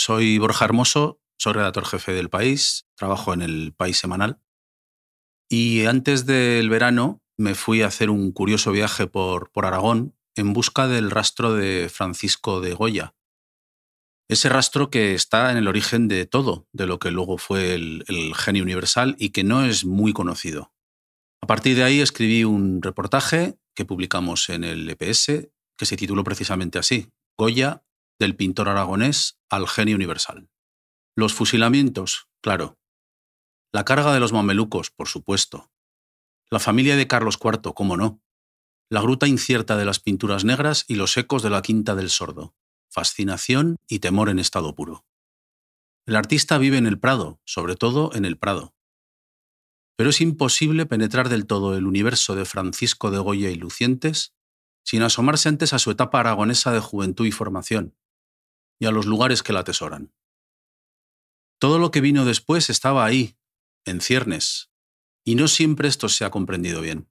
Soy Borja Hermoso, soy redactor jefe del país, trabajo en el País Semanal. Y antes del verano me fui a hacer un curioso viaje por, por Aragón en busca del rastro de Francisco de Goya. Ese rastro que está en el origen de todo, de lo que luego fue el, el genio universal y que no es muy conocido. A partir de ahí escribí un reportaje que publicamos en el EPS que se tituló precisamente así, Goya, del pintor aragonés al genio universal. Los fusilamientos, claro. La carga de los mamelucos, por supuesto. La familia de Carlos IV, cómo no. La gruta incierta de las pinturas negras y los ecos de la quinta del sordo. Fascinación y temor en estado puro. El artista vive en el Prado, sobre todo en el Prado. Pero es imposible penetrar del todo el universo de Francisco de Goya y Lucientes sin asomarse antes a su etapa aragonesa de juventud y formación, y a los lugares que la atesoran. Todo lo que vino después estaba ahí, en ciernes, y no siempre esto se ha comprendido bien.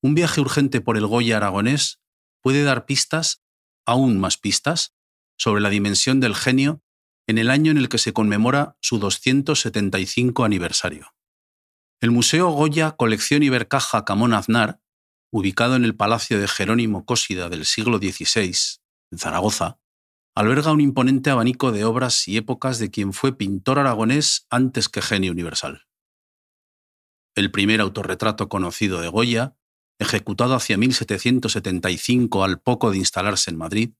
Un viaje urgente por el Goya aragonés puede dar pistas, aún más pistas, sobre la dimensión del genio en el año en el que se conmemora su 275 aniversario. El Museo Goya Colección Ibercaja Camón Aznar ubicado en el Palacio de Jerónimo Cósida del siglo XVI, en Zaragoza, alberga un imponente abanico de obras y épocas de quien fue pintor aragonés antes que genio universal. El primer autorretrato conocido de Goya, ejecutado hacia 1775 al poco de instalarse en Madrid,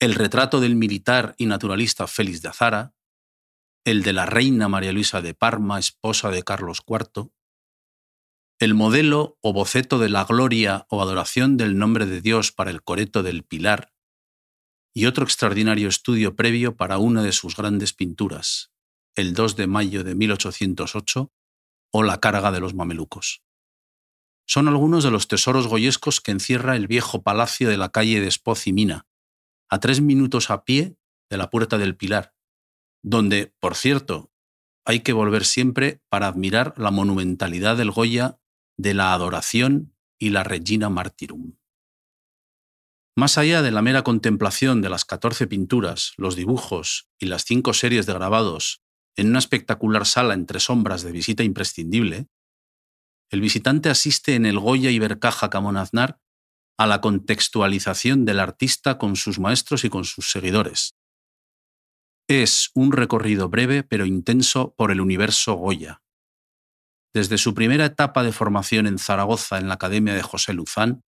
el retrato del militar y naturalista Félix de Azara, el de la reina María Luisa de Parma, esposa de Carlos IV, el modelo o boceto de la gloria o adoración del nombre de Dios para el coreto del Pilar, y otro extraordinario estudio previo para una de sus grandes pinturas, el 2 de mayo de 1808, o La carga de los mamelucos. Son algunos de los tesoros goyescos que encierra el viejo palacio de la calle de Espoz y Mina, a tres minutos a pie de la Puerta del Pilar, donde, por cierto, hay que volver siempre para admirar la monumentalidad del Goya de la adoración y la Regina Martyrum. Más allá de la mera contemplación de las 14 pinturas, los dibujos y las cinco series de grabados en una espectacular sala entre sombras de visita imprescindible, el visitante asiste en el Goya y Bercaja Camonaznar a la contextualización del artista con sus maestros y con sus seguidores. Es un recorrido breve pero intenso por el universo Goya, desde su primera etapa de formación en Zaragoza en la Academia de José Luzán,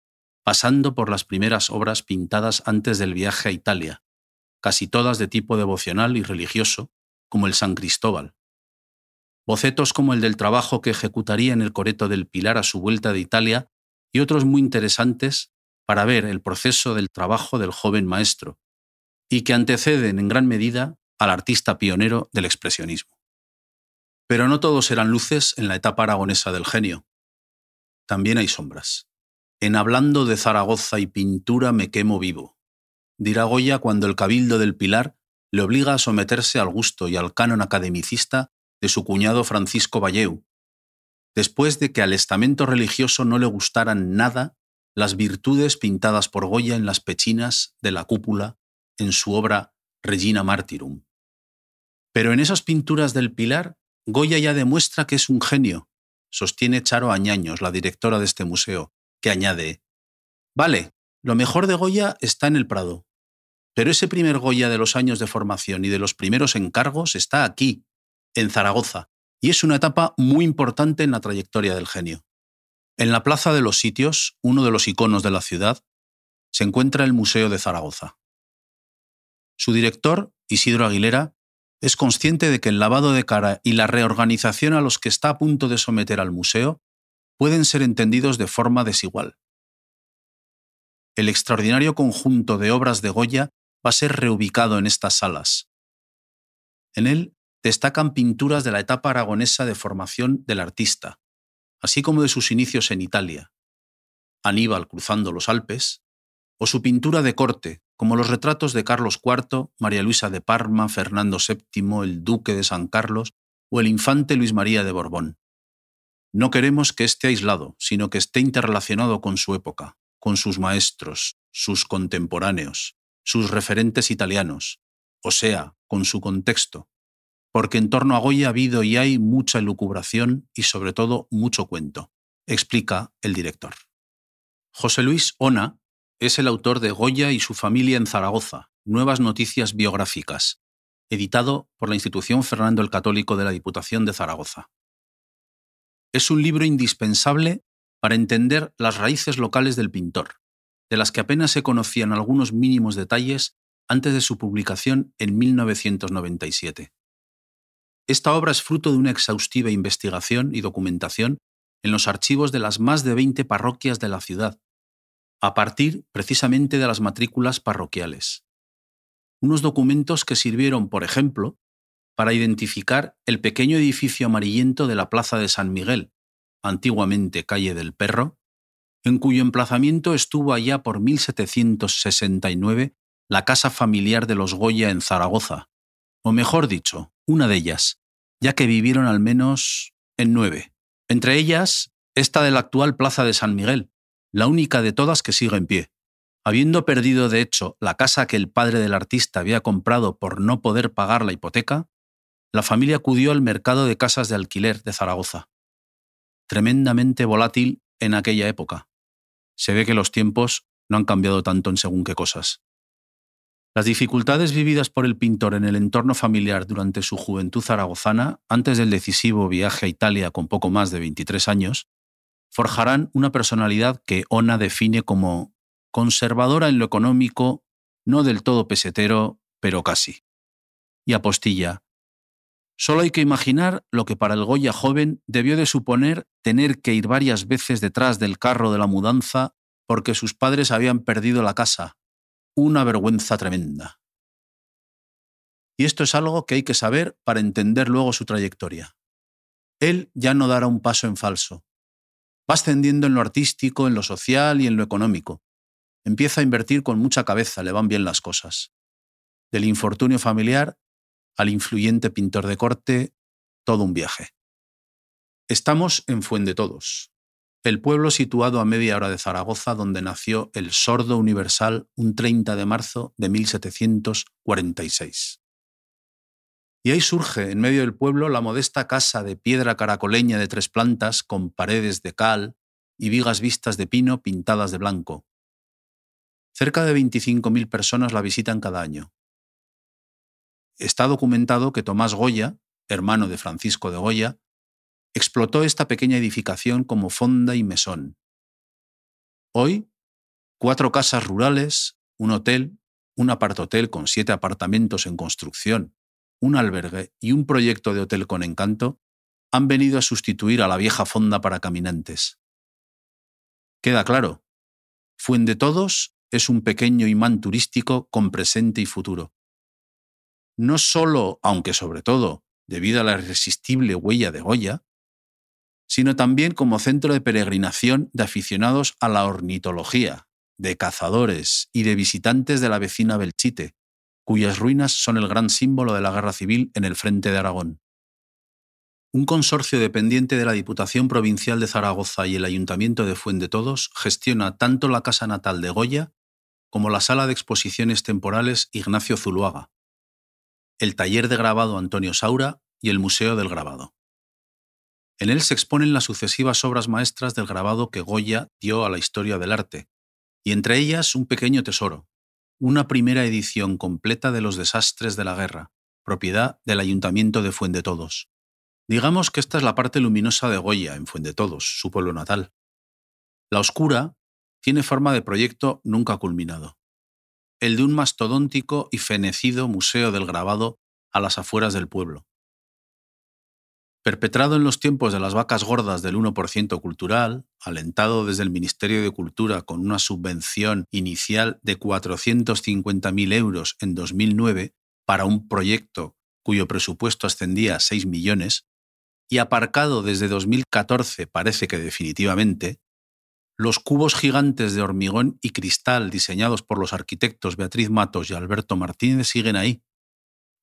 pasando por las primeras obras pintadas antes del viaje a Italia, casi todas de tipo devocional y religioso, como el San Cristóbal. Bocetos como el del trabajo que ejecutaría en el Coreto del Pilar a su vuelta de Italia y otros muy interesantes para ver el proceso del trabajo del joven maestro, y que anteceden en gran medida al artista pionero del expresionismo. Pero no todos eran luces en la etapa aragonesa del genio. También hay sombras. En hablando de Zaragoza y pintura me quemo vivo. Dirá Goya cuando el cabildo del Pilar le obliga a someterse al gusto y al canon academicista de su cuñado Francisco Valleu, después de que al estamento religioso no le gustaran nada las virtudes pintadas por Goya en las pechinas de la cúpula en su obra Regina Martyrum. Pero en esas pinturas del Pilar Goya ya demuestra que es un genio, sostiene Charo Añaños, la directora de este museo, que añade, Vale, lo mejor de Goya está en el Prado, pero ese primer Goya de los años de formación y de los primeros encargos está aquí, en Zaragoza, y es una etapa muy importante en la trayectoria del genio. En la Plaza de los Sitios, uno de los iconos de la ciudad, se encuentra el Museo de Zaragoza. Su director, Isidro Aguilera, es consciente de que el lavado de cara y la reorganización a los que está a punto de someter al museo pueden ser entendidos de forma desigual. El extraordinario conjunto de obras de Goya va a ser reubicado en estas salas. En él destacan pinturas de la etapa aragonesa de formación del artista, así como de sus inicios en Italia, Aníbal cruzando los Alpes, o su pintura de corte, como los retratos de Carlos IV, María Luisa de Parma, Fernando VII, el duque de San Carlos o el infante Luis María de Borbón. No queremos que esté aislado, sino que esté interrelacionado con su época, con sus maestros, sus contemporáneos, sus referentes italianos, o sea, con su contexto, porque en torno a Goya ha habido y hay mucha elucubración y sobre todo mucho cuento, explica el director. José Luis Ona es el autor de Goya y su familia en Zaragoza, Nuevas Noticias Biográficas, editado por la institución Fernando el Católico de la Diputación de Zaragoza. Es un libro indispensable para entender las raíces locales del pintor, de las que apenas se conocían algunos mínimos detalles antes de su publicación en 1997. Esta obra es fruto de una exhaustiva investigación y documentación en los archivos de las más de 20 parroquias de la ciudad, a partir precisamente de las matrículas parroquiales. Unos documentos que sirvieron, por ejemplo, para identificar el pequeño edificio amarillento de la Plaza de San Miguel, antiguamente calle del Perro, en cuyo emplazamiento estuvo allá por 1769 la casa familiar de los Goya en Zaragoza, o mejor dicho, una de ellas, ya que vivieron al menos en nueve. Entre ellas, esta de la actual Plaza de San Miguel, la única de todas que sigue en pie. Habiendo perdido, de hecho, la casa que el padre del artista había comprado por no poder pagar la hipoteca, la familia acudió al mercado de casas de alquiler de Zaragoza. Tremendamente volátil en aquella época. Se ve que los tiempos no han cambiado tanto en según qué cosas. Las dificultades vividas por el pintor en el entorno familiar durante su juventud zaragozana, antes del decisivo viaje a Italia con poco más de 23 años, forjarán una personalidad que Ona define como conservadora en lo económico, no del todo pesetero, pero casi. Y apostilla. Solo hay que imaginar lo que para el Goya joven debió de suponer tener que ir varias veces detrás del carro de la mudanza porque sus padres habían perdido la casa, una vergüenza tremenda. Y esto es algo que hay que saber para entender luego su trayectoria. Él ya no dará un paso en falso. Va ascendiendo en lo artístico, en lo social y en lo económico. Empieza a invertir con mucha cabeza, le van bien las cosas. Del infortunio familiar al influyente pintor de corte, todo un viaje. Estamos en Fuende Todos, el pueblo situado a media hora de Zaragoza donde nació el sordo universal un 30 de marzo de 1746. Y ahí surge, en medio del pueblo, la modesta casa de piedra caracoleña de tres plantas con paredes de cal y vigas vistas de pino pintadas de blanco. Cerca de 25.000 personas la visitan cada año. Está documentado que Tomás Goya, hermano de Francisco de Goya, explotó esta pequeña edificación como fonda y mesón. Hoy, cuatro casas rurales, un hotel, un apartotel con siete apartamentos en construcción, un albergue y un proyecto de hotel con encanto han venido a sustituir a la vieja fonda para caminantes. Queda claro, Fuende Todos es un pequeño imán turístico con presente y futuro. No solo, aunque sobre todo, debido a la irresistible huella de Goya, sino también como centro de peregrinación de aficionados a la ornitología, de cazadores y de visitantes de la vecina Belchite, cuyas ruinas son el gran símbolo de la guerra civil en el frente de Aragón. Un consorcio dependiente de la Diputación Provincial de Zaragoza y el Ayuntamiento de Fuente Todos gestiona tanto la casa natal de Goya como la sala de exposiciones temporales Ignacio Zuluaga, el taller de grabado Antonio Saura y el Museo del Grabado. En él se exponen las sucesivas obras maestras del grabado que Goya dio a la historia del arte, y entre ellas un pequeño tesoro, una primera edición completa de los desastres de la guerra, propiedad del Ayuntamiento de Fuendetodos. Digamos que esta es la parte luminosa de Goya en Fuendetodos, su pueblo natal. La oscura tiene forma de proyecto nunca culminado, el de un mastodóntico y fenecido museo del grabado a las afueras del pueblo. Perpetrado en los tiempos de las vacas gordas del 1% cultural, alentado desde el Ministerio de Cultura con una subvención inicial de 450.000 euros en 2009 para un proyecto cuyo presupuesto ascendía a 6 millones, y aparcado desde 2014 parece que definitivamente, los cubos gigantes de hormigón y cristal diseñados por los arquitectos Beatriz Matos y Alberto Martínez siguen ahí,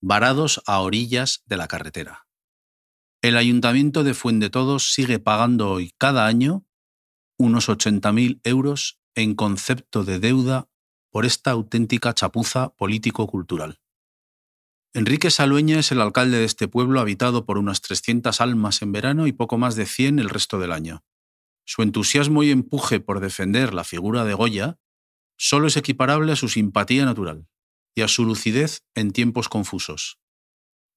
varados a orillas de la carretera. El Ayuntamiento de Fuendetodos sigue pagando hoy cada año unos 80.000 euros en concepto de deuda por esta auténtica chapuza político-cultural. Enrique Salueña es el alcalde de este pueblo habitado por unas 300 almas en verano y poco más de 100 el resto del año. Su entusiasmo y empuje por defender la figura de Goya solo es equiparable a su simpatía natural y a su lucidez en tiempos confusos.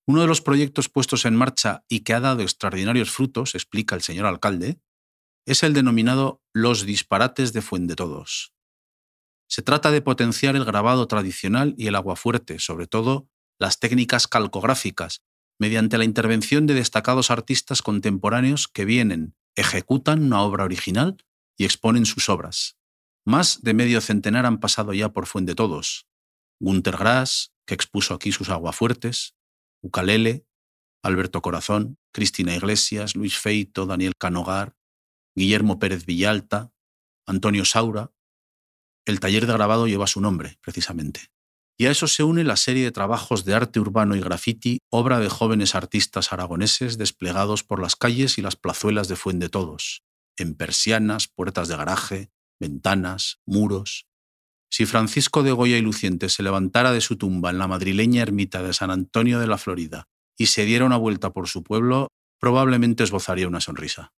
Uno de los proyectos puestos en marcha y que ha dado extraordinarios frutos, explica el señor alcalde, es el denominado Los disparates de Fuendetodos. Se trata de potenciar el grabado tradicional y el aguafuerte, sobre todo las técnicas calcográficas, mediante la intervención de destacados artistas contemporáneos que vienen, ejecutan una obra original y exponen sus obras. Más de medio centenar han pasado ya por Fuente Todos. Gunter Grass, que expuso aquí sus aguafuertes, Ucalele, Alberto Corazón, Cristina Iglesias, Luis Feito, Daniel Canogar, Guillermo Pérez Villalta, Antonio Saura. El taller de grabado lleva su nombre, precisamente. Y a eso se une la serie de trabajos de arte urbano y graffiti, obra de jóvenes artistas aragoneses desplegados por las calles y las plazuelas de Fuente Todos, en persianas, puertas de garaje, ventanas, muros. Si Francisco de Goya y Luciente se levantara de su tumba en la madrileña ermita de San Antonio de la Florida y se diera una vuelta por su pueblo, probablemente esbozaría una sonrisa.